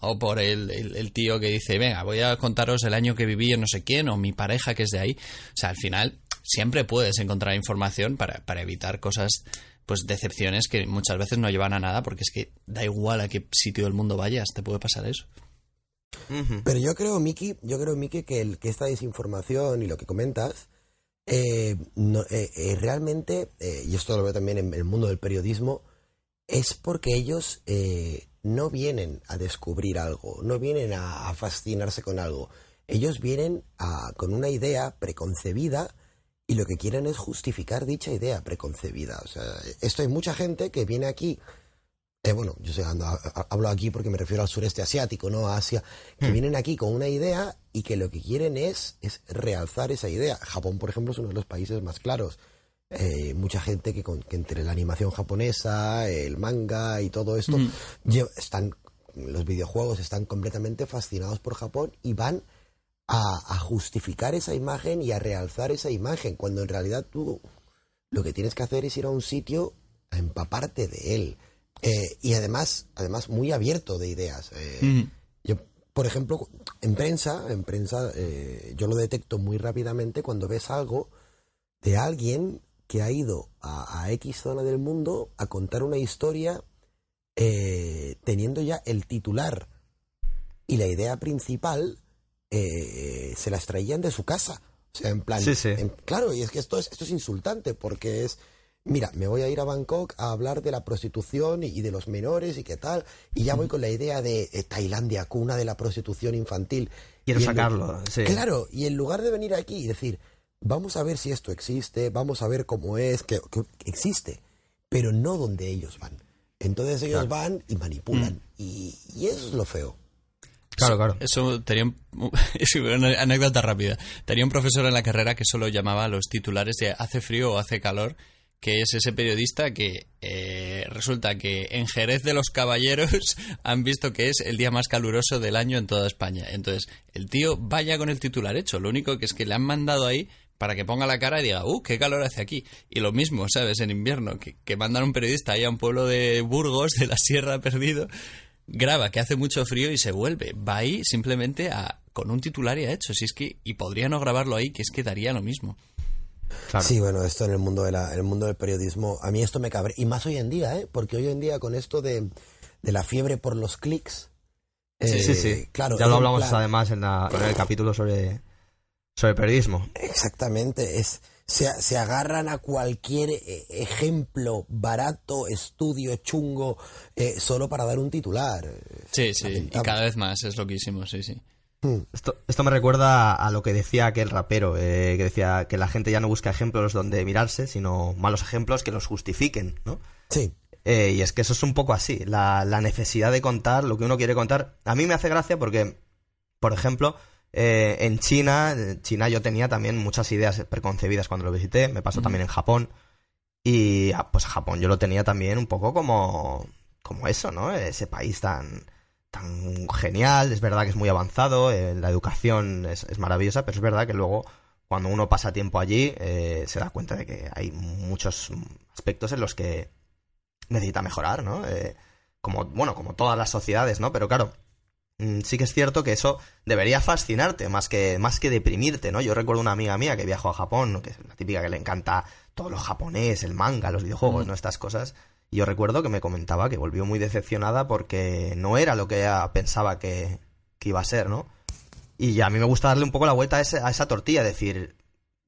Speaker 2: o por el, tío que dice, venga, voy a contaros el año que viví en no sé quién, o mi pareja que es de ahí. O sea, al final siempre puedes encontrar información para, para evitar cosas, pues decepciones que muchas veces no llevan a nada, porque es que da igual a qué sitio del mundo vayas, te puede pasar eso.
Speaker 3: Pero yo creo, Miki, yo creo, Miki, que, el, que esta desinformación y lo que comentas eh, no, eh, eh, realmente, y esto lo veo también en el mundo del periodismo, es porque ellos no vienen a descubrir algo, no vienen a, fascinarse con algo. Ellos vienen a, con una idea preconcebida y lo que quieren es justificar dicha idea preconcebida. O sea, esto hay mucha gente que viene aquí, eh, bueno, yo sé, ando- hablo aquí porque me refiero al sureste asiático, no a Asia, que
Speaker 1: Hmm.
Speaker 3: vienen aquí con una idea y que lo que quieren es, es realzar esa idea. Japón, por ejemplo, es uno de los países más claros. Eh, mucha gente que, con- que entre la animación japonesa, el manga y todo esto,
Speaker 2: Mm.
Speaker 3: están, los videojuegos están completamente fascinados por Japón y van a, a justificar esa imagen y a realzar esa imagen, cuando en realidad tú lo que tienes que hacer es ir a un sitio a empaparte de él. Eh, y además, además muy abierto de ideas. Eh,
Speaker 2: Ujú.
Speaker 3: yo, por ejemplo, en prensa, en prensa, eh, yo lo detecto muy rápidamente cuando ves algo de alguien que ha ido a, a X zona del mundo a contar una historia eh, teniendo ya el titular y la idea principal eh, se las traían de su casa. O sea, en plan,
Speaker 1: Sí, sí.
Speaker 3: en- claro, y es que esto es, esto es insultante porque es, mira, me voy a ir a Bangkok a hablar de la prostitución y, y de los menores y qué tal, y ya voy con la idea de eh, Tailandia, cuna de la prostitución infantil.
Speaker 1: Quiero
Speaker 3: Y
Speaker 1: sacarlo, sí.
Speaker 3: Claro, y en lugar de venir aquí y decir, vamos a ver si esto existe, vamos a ver cómo es, que, que existe, pero no donde ellos van. Entonces ellos
Speaker 1: Claro.
Speaker 3: van y manipulan, y, y eso es lo feo.
Speaker 1: Claro, claro.
Speaker 2: Eso tenía un- una anécdota rápida. Tenía un profesor en la carrera que solo llamaba a los titulares de hace frío o hace calor, que es ese periodista que eh, resulta que en Jerez de los Caballeros han visto que es el día más caluroso del año en toda España. Entonces, el tío vaya con el titular hecho. Lo único que es que le han mandado ahí para que ponga la cara y diga, ¡uh, qué calor hace aquí! Y lo mismo, ¿sabes? En invierno, que, que mandan un periodista ahí a un pueblo de Burgos, de la Sierra Perdido, graba que hace mucho frío y se vuelve. Va ahí simplemente a, con un titular ya hecho. Si es que, y podría no grabarlo ahí, que es que daría lo mismo.
Speaker 1: Claro.
Speaker 3: Sí, bueno, esto en el mundo de la, el mundo del periodismo, a mí esto me cabre. Y más hoy en día, ¿eh? Porque hoy en día con esto de, de la fiebre por los clics.
Speaker 1: Sí,
Speaker 3: eh,
Speaker 1: sí, sí.
Speaker 3: Claro,
Speaker 1: ya lo hablamos
Speaker 3: plan-
Speaker 1: además en, la- en el capítulo sobre, sobre periodismo.
Speaker 3: Exactamente, es se, se agarran a cualquier eh, ejemplo barato, estudio chungo, eh, solo para dar un titular.
Speaker 2: Sí, sí. Y cada vez más, es loquísimo, sí, sí.
Speaker 1: Esto, esto me recuerda a lo que decía aquel rapero, eh, que decía que la gente ya no busca ejemplos donde mirarse, sino malos ejemplos que los justifiquen, ¿no?
Speaker 3: Sí,
Speaker 1: Eh, y es que eso es un poco así, la, la necesidad de contar lo que uno quiere contar. A mí me hace gracia porque, por ejemplo, eh, en China, en China yo tenía también muchas ideas preconcebidas cuando lo visité, me pasó también en Japón. Y ah, pues Japón yo lo tenía también un poco como, como eso, ¿no? Ese país tan, tan genial, es verdad que es muy avanzado, eh, la educación es, es maravillosa, pero es verdad que luego cuando uno pasa tiempo allí eh, se da cuenta de que hay muchos aspectos en los que necesita mejorar, ¿no? Eh, como, bueno, como todas las sociedades, ¿no? Pero claro, mm, sí que es cierto que eso debería fascinarte más que, más que deprimirte, ¿no? Yo recuerdo una amiga mía que viajó a Japón, ¿no? que es la típica que le encanta todo lo japonés, el manga, los videojuegos,
Speaker 2: Mm.
Speaker 1: ¿no? Estas cosas. Y yo recuerdo que me comentaba que volvió muy decepcionada porque no era lo que ella pensaba que, que iba a ser, ¿no? Y a mí me gusta darle un poco la vuelta a, ese- a esa tortilla, decir,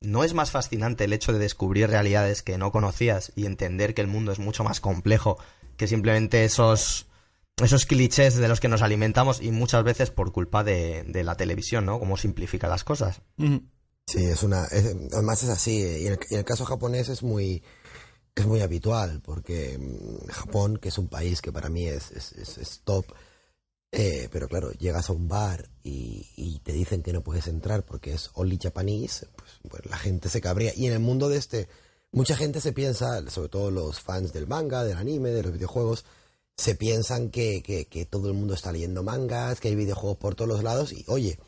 Speaker 1: ¿no es más fascinante el hecho de descubrir realidades que no conocías y entender que el mundo es mucho más complejo que simplemente esos, esos clichés de los que nos alimentamos y muchas veces por culpa de, de la televisión, ¿no? Cómo simplifica las cosas.
Speaker 3: Sí, es una. es- además es así. eh, Y en, el, y en el caso japonés es muy. Es muy habitual, porque mm, Japón, que es un país que para mí es, es, es- es top, eh, pero claro, llegas a un bar y, te dicen que no puedes entrar porque es only Japanese, pues, pues la gente se cabrea. Y en el mundo de este, mucha gente se piensa, sobre todo los fans del manga, del anime, de los videojuegos, se piensan que, que- que todo el mundo está leyendo mangas, que hay videojuegos por todos los lados y oye,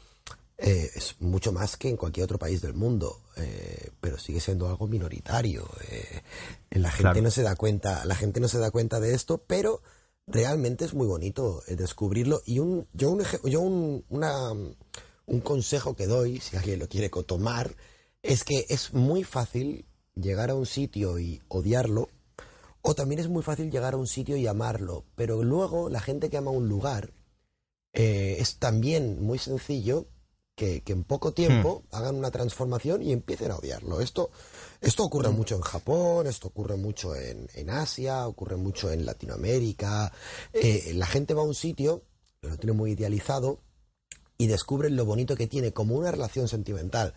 Speaker 3: eh, es mucho más que en cualquier otro país del mundo, eh, pero sigue siendo algo minoritario. eh, la gente
Speaker 1: Claro.
Speaker 3: no se da cuenta, la gente no se da cuenta de esto, pero realmente es muy bonito descubrirlo. Y un, yo un, yo un, una, un consejo que doy, si alguien lo quiere tomar, es que es muy fácil llegar a un sitio y odiarlo, o también es muy fácil llegar a un sitio y amarlo, pero luego la gente que ama un lugar eh, es también muy sencillo que, que en poco tiempo hagan una transformación y empiecen a odiarlo. Esto, esto ocurre mucho en Japón, esto ocurre mucho en, en Asia, ocurre mucho en Latinoamérica. Eh, la gente va a un sitio, lo tiene muy idealizado, y descubren lo bonito que tiene como una relación sentimental.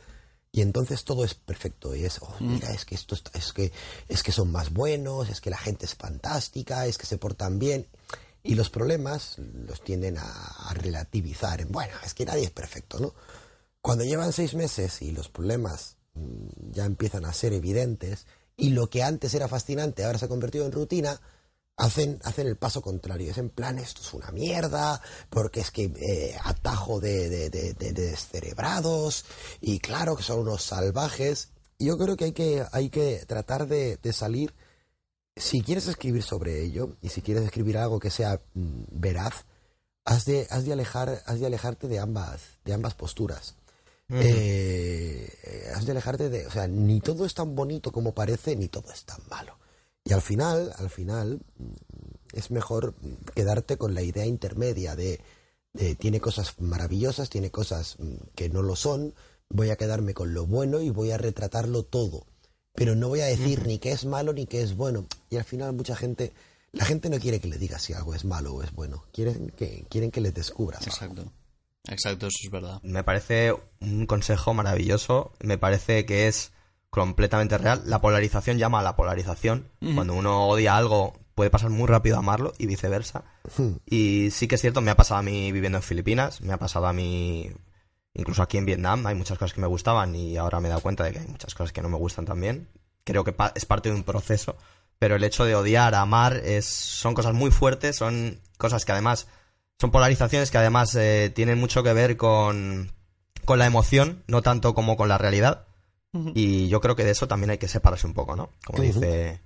Speaker 3: Y entonces todo es perfecto. Y es oh, mira es que esto está- es que es que son más buenos es que la gente es fantástica es que se portan bien y los problemas los tienden a, relativizar en bueno es que nadie es perfecto no cuando llevan seis meses y los problemas mm, ya empiezan a ser evidentes y lo que antes era fascinante ahora se ha convertido en rutina hacen, hacen el paso contrario. Es en plan, esto es una mierda, porque es que eh, atajo de, de, de- de- de descerebrados, y claro que son unos salvajes. Yo creo que hay que, hay que tratar de salir, si quieres escribir sobre ello, y si quieres escribir algo que sea mm, veraz, has de, has de alejar, has de alejarte de ambas, de ambas posturas. Eh, eh, has de alejarte de, o sea, ni todo es tan bonito como parece, ni todo es tan malo. Y al final, al final, mm, es mejor quedarte con la idea intermedia de, de tiene cosas maravillosas, tiene cosas mm, que no lo son, voy a quedarme con lo bueno y voy a retratarlo todo. Pero no voy a decir ni que es malo ni que es bueno. Y al final mucha gente, la gente no quiere que le digas si algo es malo o es bueno. Quieren que, quieren que les descubras. algo.
Speaker 2: Exacto. Exacto, eso es verdad.
Speaker 1: Me parece un consejo maravilloso. Me parece que es completamente real. La polarización llama a la polarización. Cuando uno odia algo, puede pasar muy rápido a amarlo y viceversa. Y sí que es cierto, me ha pasado a mí viviendo en Filipinas, me ha pasado a mí incluso aquí en Vietnam. Hay muchas cosas que me gustaban y ahora me he dado cuenta de que hay muchas cosas que no me gustan también. Creo que pa- es parte de un proceso. Pero el hecho de odiar, amar, es, son cosas muy fuertes, son cosas que además son polarizaciones que además eh, tienen mucho que ver con, con la emoción, no tanto como con la realidad. Y yo creo que de eso también hay que separarse un poco, ¿no? Como dice,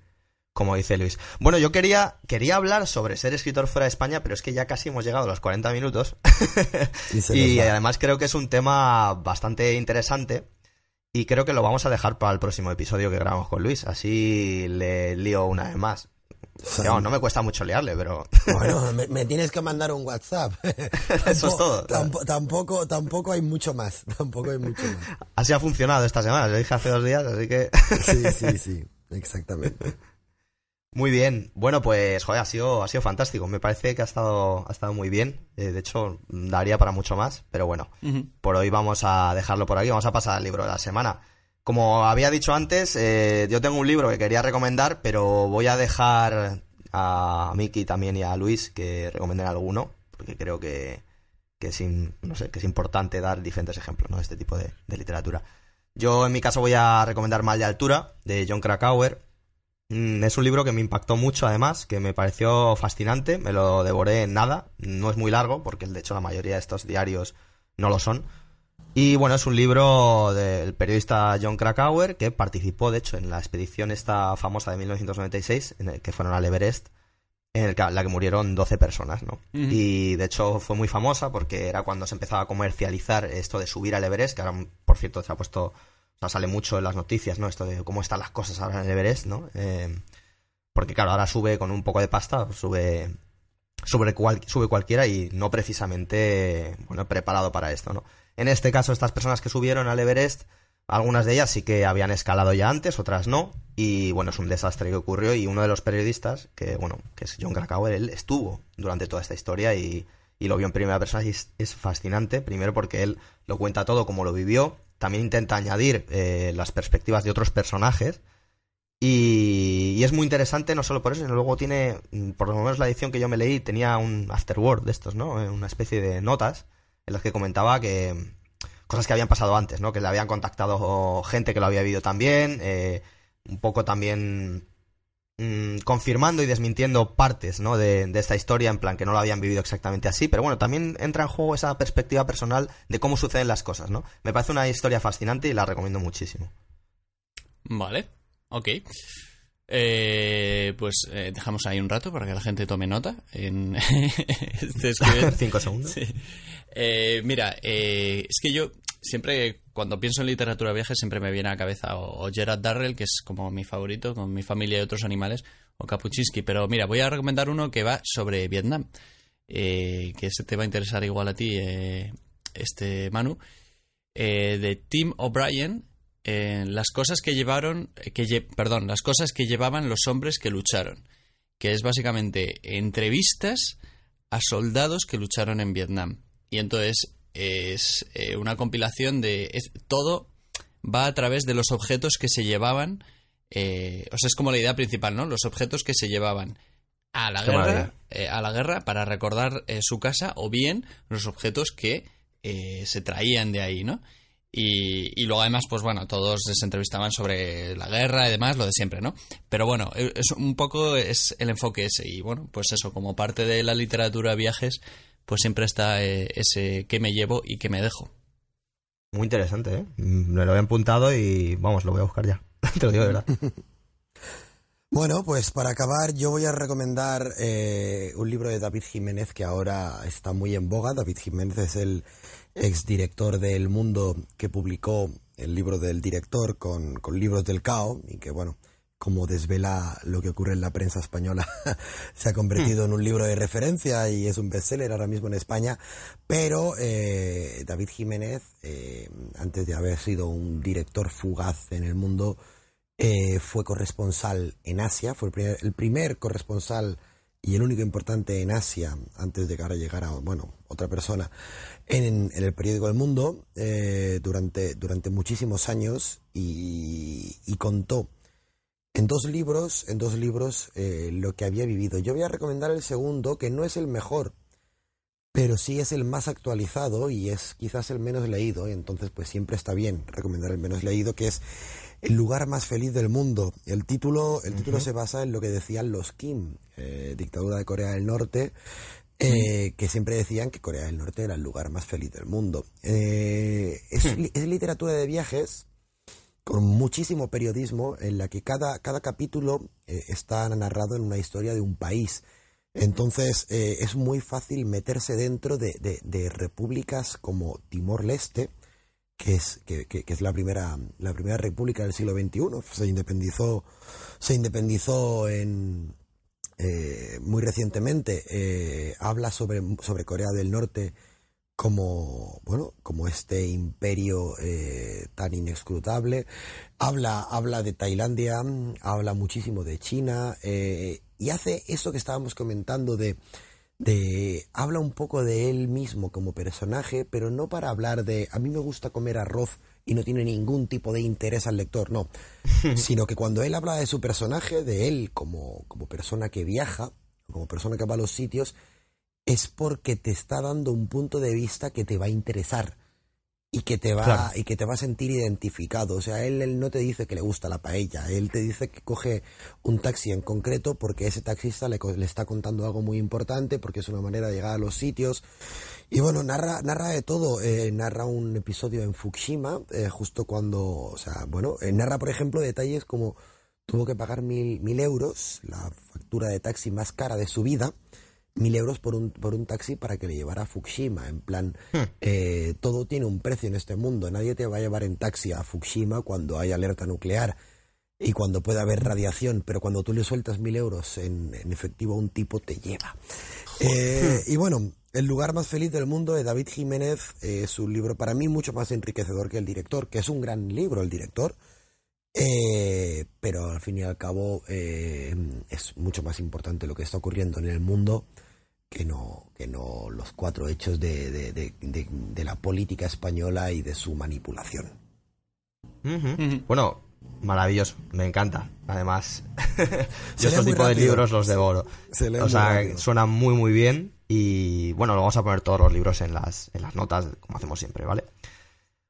Speaker 1: como dice Luis. Bueno, yo quería, quería hablar sobre ser escritor fuera de España, pero es que ya casi hemos llegado a los 40 minutos.
Speaker 3: Y
Speaker 1: y además creo que es un tema bastante interesante. Y creo que lo vamos a dejar para el próximo episodio que grabamos con Luis. Así le lío una vez más. Que, vamos, no me cuesta mucho liarle, pero
Speaker 3: Bueno, me, me tienes que mandar un WhatsApp.
Speaker 1: Eso es todo.
Speaker 3: Tampo- tampoco, tampoco hay mucho más. Tampoco hay mucho más.
Speaker 1: así ha funcionado esta semana. Lo dije hace dos días, así que...
Speaker 3: Sí, sí, sí. Exactamente.
Speaker 1: Muy bien. Bueno, pues, joder, ha sido, ha sido fantástico. Me parece que ha estado, ha estado muy bien. Eh, de hecho, daría para mucho más. Pero bueno, por hoy vamos a dejarlo por aquí. Vamos a pasar al libro de la semana. Como había dicho antes, eh, yo tengo un libro que quería recomendar, pero voy a dejar a Miki también y a Luis que recomienden alguno, porque creo que, que, es, no sé, que es importante dar diferentes ejemplos ¿no? de este tipo de, de literatura. Yo en mi caso voy a recomendar Mal de Altura, de John Krakauer. Mm, Es un libro que me impactó mucho además, que me pareció fascinante, me lo devoré en nada, no es muy largo, porque de hecho la mayoría de estos diarios no lo son. Y bueno, es un libro del periodista John Krakauer que participó, de hecho, en la expedición esta famosa de 1996, en el que fueron al Everest, en el que- la que murieron 12 personas, ¿no? Y de hecho fue muy famosa porque era cuando se empezaba a comercializar esto de subir al Everest, que ahora, por cierto, se ha puesto, o sea, sale mucho en las noticias, ¿no? Esto de cómo están las cosas ahora en el Everest, ¿no? Eh, porque claro, ahora sube con un poco de pasta, sube sobre cual- sube cualquiera y no precisamente bueno preparado para esto no en este caso estas personas que subieron al Everest algunas de ellas sí que habían escalado ya antes otras no y bueno es un desastre que ocurrió y uno de los periodistas que bueno que es John Krakauer él estuvo durante toda esta historia y, y lo vio en primera persona y es, es fascinante primero porque él lo cuenta todo como lo vivió también intenta añadir eh, las perspectivas de otros personajes y, es muy interesante no solo por eso, sino luego tiene, mm, por lo menos la edición que yo me leí, tenía un afterword de estos, ¿no? Eh, Una especie de notas en las que comentaba que mm, cosas que habían pasado antes, ¿no? Que le habían contactado gente que lo había vivido también, eh, un poco también mm, confirmando y desmintiendo partes, ¿no? De, de esta historia, en plan que no lo habían vivido exactamente así, pero bueno, también entra en juego esa perspectiva personal de cómo suceden las cosas, ¿no? Me parece una historia fascinante y la recomiendo muchísimo.
Speaker 2: Vale, ok. Eh, pues eh, dejamos ahí un rato para que la gente tome nota. En... Escribiendo.
Speaker 1: Cinco segundos.
Speaker 2: Sí. Eh, mira, eh, es que yo siempre, cuando pienso en literatura vieja, siempre me viene a la cabeza o, Gerard Darrell, que es como mi favorito, con mi familia y otros animales, o Kapuczynski. Pero mira, voy a recomendar uno que va sobre Vietnam, eh, que ese te va a interesar igual a ti, eh, este Manu, eh, de Tim O'Brien. las cosas que llevaron, que perdón, las cosas que llevaban los hombres que lucharon, que es básicamente entrevistas a soldados que lucharon en Vietnam. Y entonces es eh, una compilación de es todo va a través de los objetos que se llevaban. Eh, o sea, es como la idea principal, ¿no? Los objetos que se llevaban a la guerra, eh, a la guerra para recordar eh, su casa, o bien los objetos que se traían de ahí, ¿no? Y, luego además, pues bueno, todos se entrevistaban sobre la guerra y demás, lo de siempre, ¿no? Pero bueno, es un poco es el enfoque ese. Y bueno, pues eso, como parte de la literatura viajes, pues siempre está ese que me llevo y que me dejo.
Speaker 1: Muy interesante, ¿eh? Me lo he apuntado y vamos, lo voy a buscar ya. Te lo digo de verdad.
Speaker 3: Bueno, pues para acabar yo voy a recomendar eh, un libro de David Jiménez que ahora está muy en boga. David Jiménez es el exdirector del Mundo que publicó el libro del director con, con libros del CAO y que bueno, como desvela lo que ocurre en la prensa española, se ha convertido en un libro de referencia y es un bestseller ahora mismo en España. Pero eh, David Jiménez, eh, antes de haber sido un director fugaz en el mundo, eh, fue corresponsal en Asia, fue el primer, corresponsal y el único importante en Asia antes de llegar a llegar a bueno otra persona en, el periódico El Mundo durante durante muchísimos años y, y contó en dos libros, en dos libros, eh, lo que había vivido. Yo voy a recomendar el segundo, que no es el mejor, pero sí es el más actualizado y es quizás el menos leído. Y entonces, pues siempre está bien recomendar el menos leído, que es El lugar más feliz del mundo. El título, el título se basa en lo que decían los Kim, eh, dictadura de Corea del Norte, eh, que siempre decían que Corea del Norte era el lugar más feliz del mundo. es, es literatura de viajes con muchísimo periodismo en la que cada, cada capítulo eh, está narrado en una historia de un país. Entonces eh, es muy fácil meterse dentro de, repúblicas como Timor-Leste, que es, que, es la, primera, la primera república del siglo XXI. Se independizó, se independizó en, eh, muy recientemente. habla sobre, sobre Corea del Norte como bueno como este imperio eh, tan inescrutable. Habla habla de Tailandia habla muchísimo de China eh, y hace eso que estábamos comentando de de habla un poco de él mismo como personaje pero no para hablar de a mí me gusta comer arroz y no tiene ningún tipo de interés al lector no. Sino que cuando él habla de su personaje de él como como persona que viaja como persona que va a los sitios es porque te está dando un punto de vista que te va a interesar y que te va y que te va a sentir identificado. O sea, él, él, no te dice que le gusta la paella, él te dice que coge un taxi en concreto porque ese taxista le, le está contando algo muy importante, porque es una manera de llegar a los sitios. Y bueno, narra, narra de todo. Eh, narra un episodio en Fukushima, eh, justo cuando, o sea, bueno, eh, narra, por ejemplo, detalles como tuvo que pagar mil, mil euros, la factura de taxi más cara de su vida, mil euros por un, por un taxi para que le llevara a Fukushima. En plan, hmm. eh, todo tiene un precio en este mundo. Nadie te va a llevar en taxi a Fukushima cuando hay alerta nuclear y cuando puede haber radiación, pero cuando tú le sueltas mil euros en, efectivo un tipo te lleva. Eh, y bueno, El lugar más feliz del mundo de David Jiménez es un libro para mí mucho más enriquecedor que el director, que es un gran libro el director. Eh, pero al fin y al cabo es mucho más importante lo que está ocurriendo en el mundo que no, que no los cuatro hechos de, de, la política española y de su manipulación.
Speaker 1: Bueno, maravilloso, me encanta. Además, yo estos tipos de libros los devoro. o sea, suenan muy muy bien y bueno, lo vamos a poner todos los libros en las, en las notas, como hacemos siempre, ¿vale?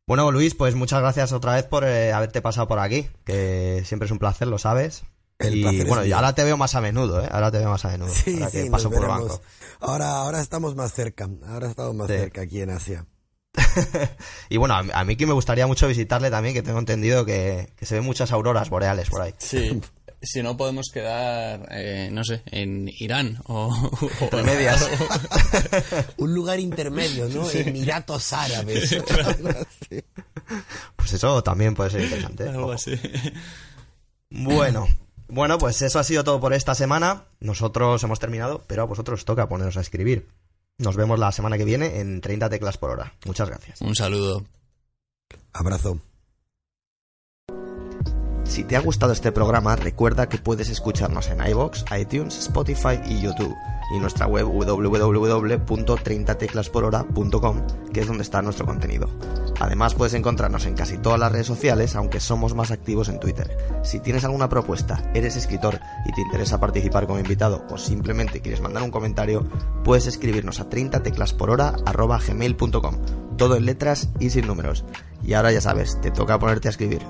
Speaker 1: Bueno, Luis, pues muchas gracias otra vez por eh, haberte pasado por aquí, que siempre es un placer, lo sabes y bueno, y ahora te veo más a menudo, ¿eh? Ahora te veo más a menudo.
Speaker 3: Sí, sí, paso por banco. Ahora, ahora estamos más cerca, ahora estamos más cerca aquí en Asia.
Speaker 1: y bueno, a, mí que me gustaría mucho visitarle también, que tengo entendido que, se ven muchas auroras boreales por ahí.
Speaker 2: Sí. si no podemos quedar, eh, no sé, en Irán o,
Speaker 1: o medias.
Speaker 3: Un lugar intermedio, ¿no? Emiratos Árabes.
Speaker 1: pues eso también puede ser interesante.
Speaker 2: Algo así.
Speaker 1: Bueno, bueno, pues eso ha sido todo por esta semana. Nosotros hemos terminado, pero a vosotros toca poneros a escribir. Nos vemos la semana que viene en 30 teclas por hora. Muchas gracias.
Speaker 2: Un saludo.
Speaker 3: Abrazo.
Speaker 1: Si te ha gustado este programa, recuerda que puedes escucharnos en iBox, iTunes, Spotify y YouTube y nuestra web www.30teclasporhora.com, que es donde está nuestro contenido. Además puedes encontrarnos en casi todas las redes sociales, aunque somos más activos en Twitter. Si tienes alguna propuesta, eres escritor y te interesa participar como invitado o simplemente quieres mandar un comentario, puedes escribirnos a 30 teclas por hora gmail.com. Todo en letras y sin números. Y ahora ya sabes, te toca ponerte a escribir.